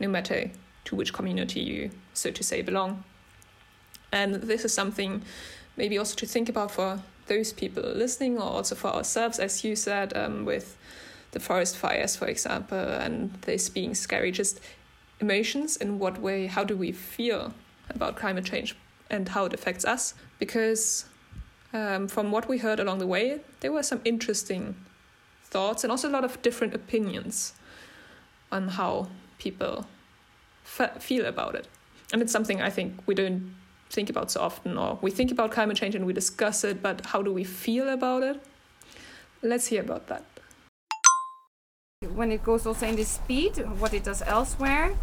no matter to which community you so to say belong. And this is something maybe also to think about for those people listening, or also for ourselves, as you said, um, with the forest fires, for example, and this being scary. Just emotions in what way, how do we feel about climate change and how it affects us? Because um, from what we heard along the way, there were some interesting thoughts and also a lot of different opinions on how people fe- feel about it. And it's something I think we don't think about so often, or we think about climate change and we discuss it, but how do we feel about it? Let's hear about that.
when it goes also in the speed, what it does elsewhere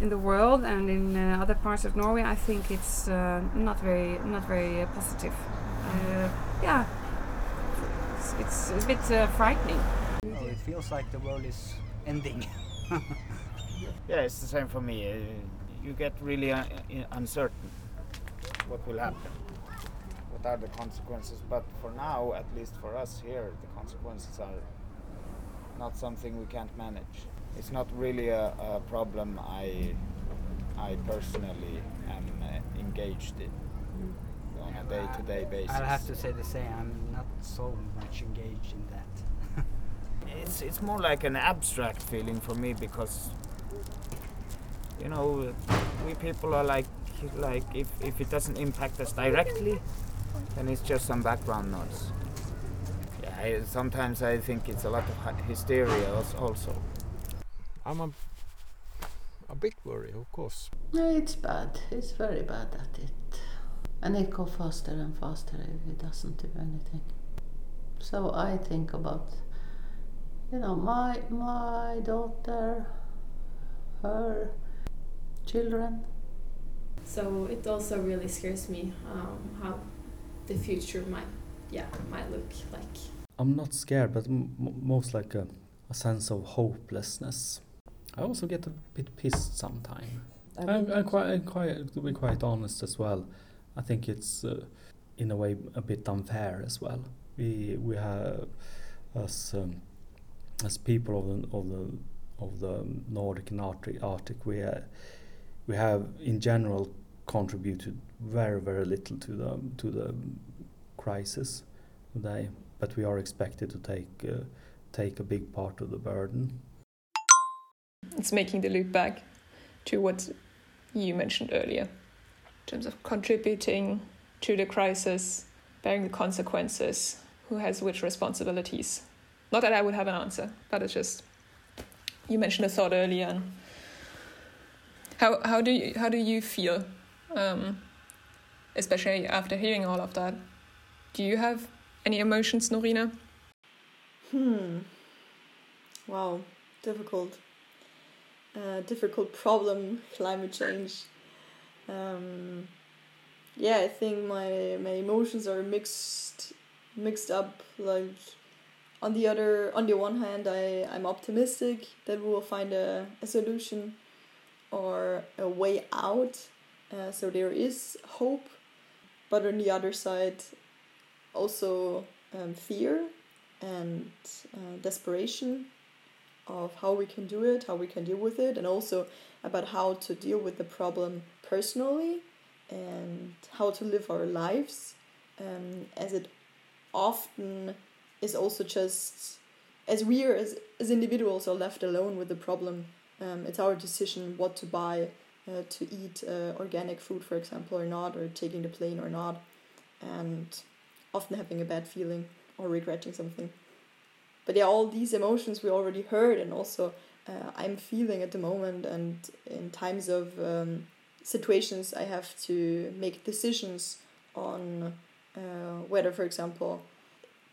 in the world and in uh, other parts of Norway, I think it's uh, not very not very uh, positive. Uh, yeah, it's, it's a bit uh, frightening.
Oh, it feels like the world is ending.
Yeah, it's the same for me. Uh, you get really uh, uncertain what will happen, what are the consequences. But for now, at least for us here, the consequences are not something we can't manage. It's not really a, a problem I, I personally am uh, engaged in on a day-to-day basis.
I'll have to say the same. I'm not so much engaged in that.
it's it's more like an abstract feeling for me because you know we people are like like if, if it doesn't impact us directly then it's just some background noise yeah I, sometimes i think it's a lot of hy- hysteria also
I'm a, a bit worried, of course.
No, it's bad. It's very bad at it. And it goes faster and faster if it doesn't do anything. So I think about, you know, my my daughter, her children.
So it also really scares me um, how the future might, yeah, might look like.
I'm not scared, but m- m- most like a, a sense of hopelessness. I also get a bit pissed sometimes.
I
I'm, I'm quite, I'm quite, to be quite honest as well. I think it's uh, in a way a bit unfair as well. We we have as um, as people of the of the of the Nordic and Arctic, Arctic we uh, we have in general contributed very very little to the to the crisis today, but we are expected to take uh, take a big part of the burden.
It's making the loop back to what you mentioned earlier in terms of contributing to the crisis, bearing the consequences, who has which responsibilities. Not that I would have an answer, but it's just you mentioned a thought earlier. And how how do you how do you feel, um, especially after hearing all of that? Do you have any emotions, Norina?
Hmm. Wow, difficult. Uh, difficult problem, climate change. Um, yeah, I think my my emotions are mixed, mixed up. Like, on the other, on the one hand, I I'm optimistic that we will find a, a solution, or a way out. Uh, so there is hope, but on the other side, also um, fear and uh, desperation of how we can do it, how we can deal with it, and also about how to deal with the problem personally and how to live our lives, um, as it often is also just as we are as, as individuals are left alone with the problem. Um, it's our decision what to buy, uh, to eat uh, organic food, for example, or not, or taking the plane or not, and often having a bad feeling or regretting something. But yeah, all these emotions we already heard, and also uh, I'm feeling at the moment, and in times of um, situations, I have to make decisions on uh, whether, for example,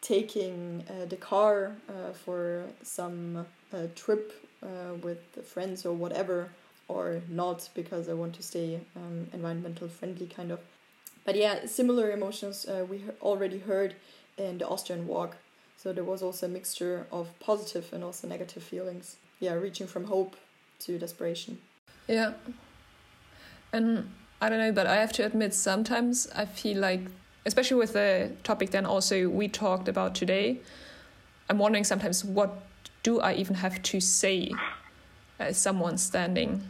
taking uh, the car uh, for some trip uh, with the friends or whatever, or not because I want to stay um, environmental friendly, kind of. But yeah, similar emotions uh, we already heard in the Austrian walk. So there was also a mixture of positive and also negative feelings. Yeah, reaching from hope to desperation.
Yeah. And I don't know, but I have to admit, sometimes I feel like, especially with the topic then also we talked about today, I'm wondering sometimes what do I even have to say as someone standing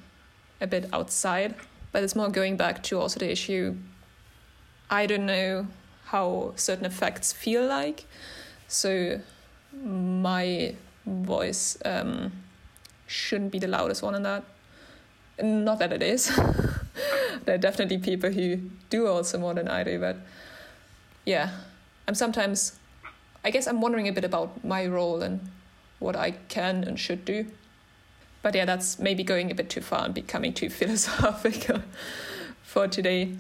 a bit outside? But it's more going back to also the issue I don't know how certain effects feel like. So my voice um, shouldn't be the loudest one in that. Not that it is. there are definitely people who do also more than I do, but yeah, I'm sometimes, I guess I'm wondering a bit about my role and what I can and should do. But yeah, that's maybe going a bit too far and becoming too philosophical for today.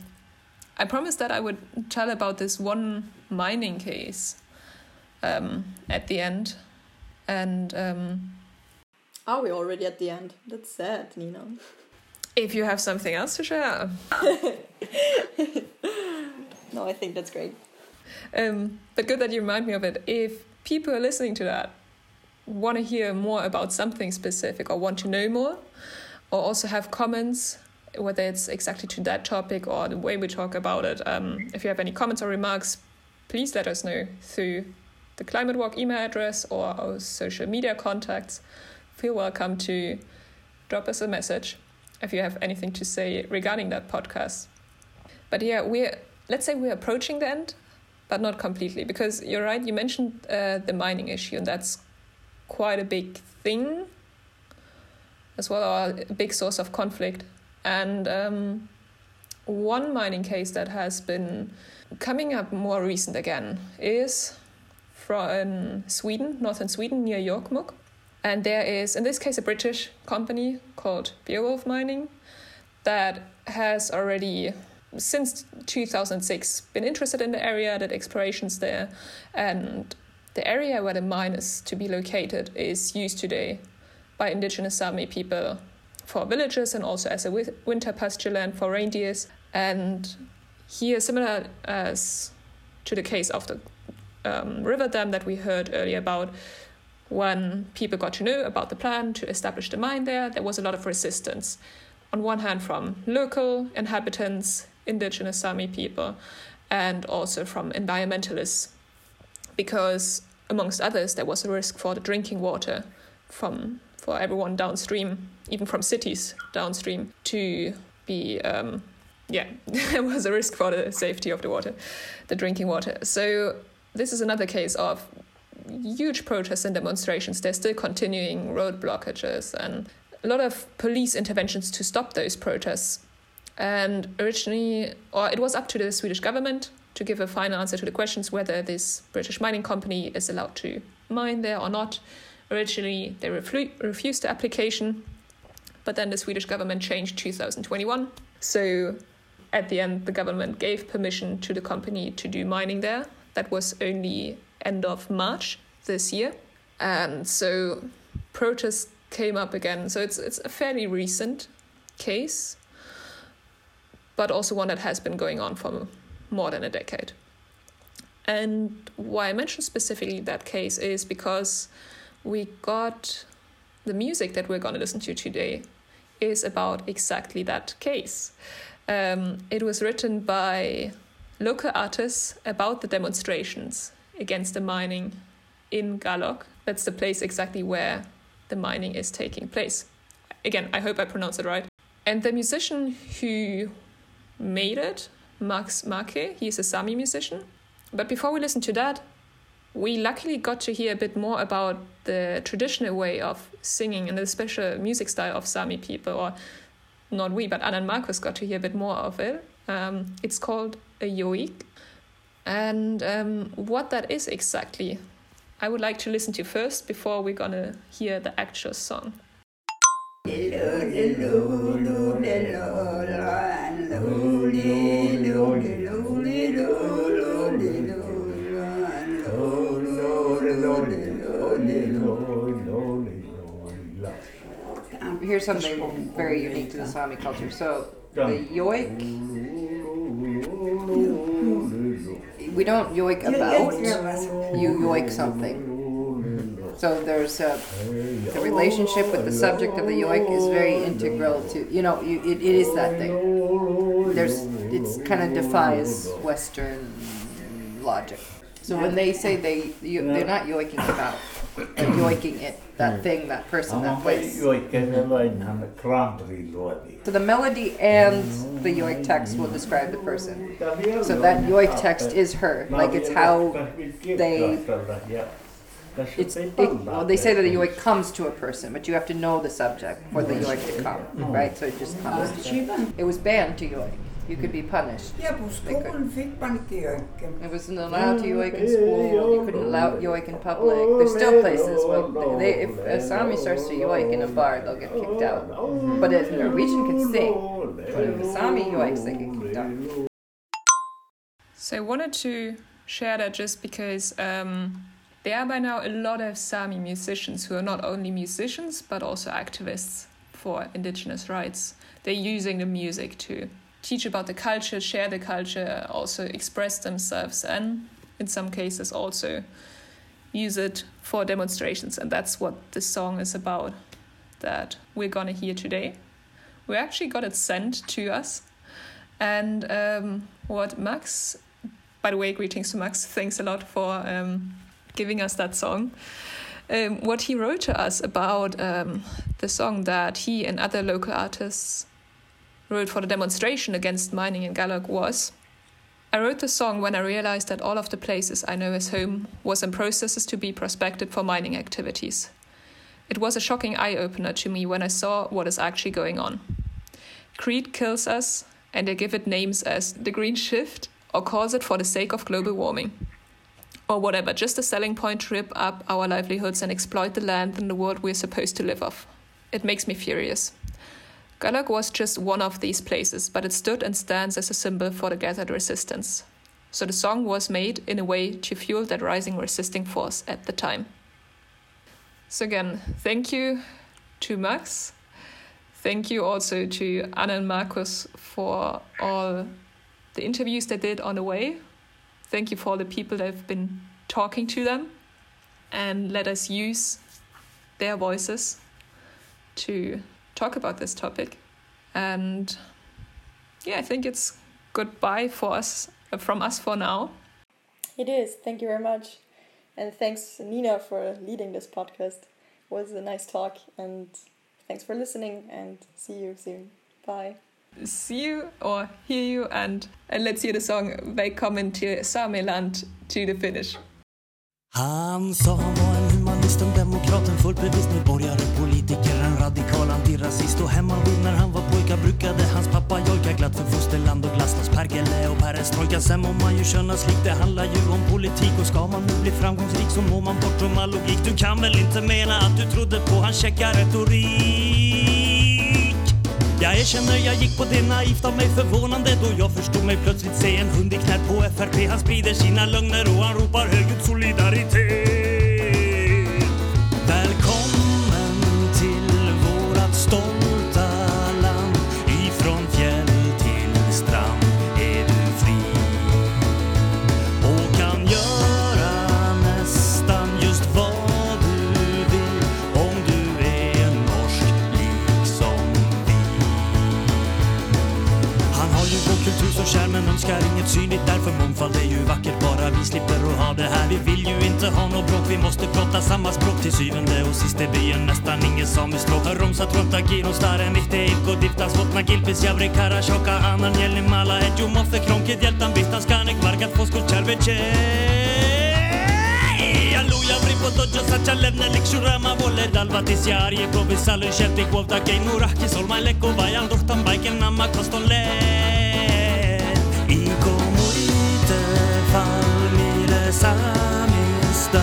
I promised that I would tell about this one mining case um, at the end. And. Um,
Are we already at the end? That's sad, Nina.
If you have something else to share.
no, I think that's great.
Um, but good that you remind me of it. If people are listening to that want to hear more about something specific or want to know more, or also have comments whether it's exactly to that topic or the way we talk about it. Um, if you have any comments or remarks, please let us know through the Climate Walk email address or our social media contacts. Feel welcome to drop us a message if you have anything to say regarding that podcast. But yeah, we're let's say we're approaching the end, but not completely because you're right. You mentioned uh, the mining issue, and that's quite a big thing as well, or a big source of conflict and um, one mining case that has been coming up more recent again is from Sweden, northern Sweden, near Jokkmokk. And there is, in this case, a British company called Beowulf Mining that has already, since 2006, been interested in the area, did explorations there. And the area where the mine is to be located is used today by indigenous Sami people for villages and also as a winter pasture land for reindeers. And here, similar as to the case of the um, river dam that we heard earlier about, when people got to know about the plan to establish the mine there, there was a lot of resistance. On one hand, from local inhabitants, indigenous Sami people, and also from environmentalists, because amongst others, there was a risk for the drinking water from for everyone downstream, even from cities downstream, to be um, yeah, there was a risk for the safety of the water, the drinking water. So this is another case of huge protests and demonstrations. They're still continuing road blockages and a lot of police interventions to stop those protests. And originally, or it was up to the Swedish government to give a final answer to the questions whether this British mining company is allowed to mine there or not. Originally, they refused the application, but then the Swedish government changed 2021. So at the end, the government gave permission to the company to do mining there. That was only end of March this year. And so protests came up again. So it's it's a fairly recent case, but also one that has been going on for more than a decade. And why I mention specifically that case is because we got the music that we're going to listen to today is about exactly that case. Um, it was written by local artists about the demonstrations against the mining in Gállok. That's the place exactly where the mining is taking place. Again, I hope I pronounce it right. And the musician who made it, Max Make, he's a Sami musician. But before we listen to that, we luckily got to hear a bit more about the traditional way of singing and the special music style of Sami people, or not we, but Anna and Marcus got to hear a bit more of it. Um, it's called a yoik. And um, what that is exactly, I would like to listen to first before we're gonna hear the actual song.
Um, here's something very unique to the Sami culture. So the yoik, we don't yoik about. You yoik something. So there's a, the relationship with the subject of the yoik is very integral to you know you, it, it is that thing. There's it's kind of defies Western logic. So when they say they you, they're not yoiking about, they're yoiking it that thing that person that place. So the melody and the yoik text will describe the person. So that yoik text is her. Like it's how they. It's it, well, they say that the yoik comes to a person, but you have to know the subject for the yoik to come, right? So it just comes. It was banned to yoik. You could be punished.
Ja, på skolan fick man inte jojka.
It wasn't allowed to yoik in school. You couldn't allow yoik in public. There's still places where they, if a Sami starts to yoik in a bar, they'll get kicked out. But if a Norwegian can sing, but if a Sami yoiks, they get kicked out.
So I wanted to share that just because um, there are by now a lot of Sami musicians who are not only musicians but also activists for indigenous rights. They're using the music to teach about the culture, share the culture, also express themselves, and in some cases also use it for demonstrations. And that's what this song is about that we're gonna hear today. We actually got it sent to us. And um, what Max, by the way, greetings to Max, thanks a lot for um, giving us that song. Um, what he wrote to us about um, the song that he and other local artists wrote for the demonstration against mining in Gállok was I wrote the song when I realized that all of the places I know as home was in processes to be prospected for mining activities. It was a shocking eye opener to me when I saw what is actually going on. Greed kills us, and they give it names as the green shift or calls it for the sake of global warming. Or whatever, just a selling point to rip up our livelihoods and exploit the land and the world we're supposed to live off. It makes me furious. Gállok was just one of these places, but it stood and stands as a symbol for the gathered resistance. So the song was made in a way to fuel that rising resisting force at the time. So again, thank you to Max. Thank you also to Anna and Marcus for all the interviews they did on the way. Thank you for all the people that have been talking to them and let us use their voices to talk about this topic. And yeah, I think it's goodbye for us uh, from us for now.
It is. Thank you very much. And thanks, Nina, for leading this podcast. It was a nice talk. And thanks for listening. And see you soon. Bye.
See you or hear you. And, and let's hear the song Välkommen till Sameland to the finish.
Han sa han var en humanist, en demokrat, en fullt bevisst medborgare, politiker, Rasist och hemmavid när han var pojkar brukade hans pappa jojka glatt för fosterland och glasnost, perkele och perestrojka. Sen må man ju könas lik, det handlar ju om politik och ska man nu bli framgångsrik så må man bortom all logik. Du kan väl inte mena att du trodde på hans käcka retorik? Jag erkänner jag gick på det naivt av mig förvånande då jag förstod mig plötsligt se en hund i knät på FRP. Han sprider sina lögner och han ropar högljutt solidaritet. Altis javri kara tjocka annan jälni malla ett jo moffe kronkit hjältan vittan skanek vargat foskot kärveche Allu javri po dojo sacha levne likshurama volle dalvatis jari provisalu sheptik wovta kei muraki solma lekko vajan dohtan baiken namma koston Iko muite falmile samista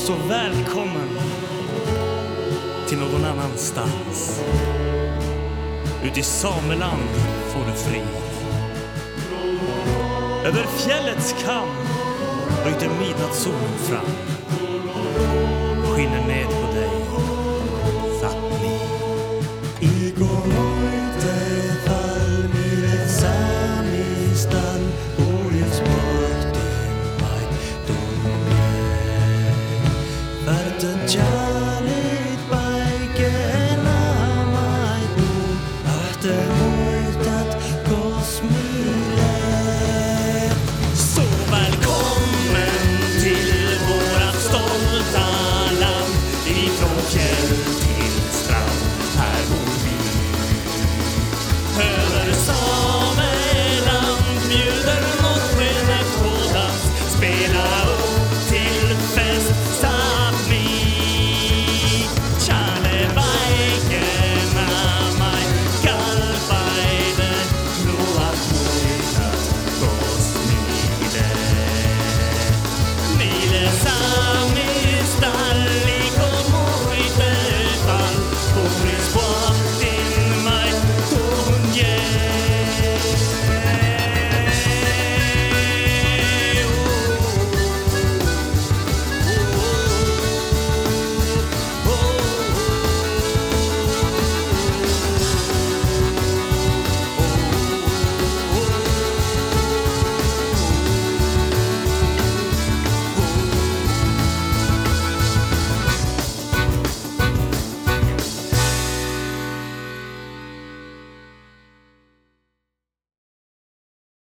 Så välkommen till någon annanstans. Ut i Sameland får du frid. Över fjällets kam bryter midnattssolen fram.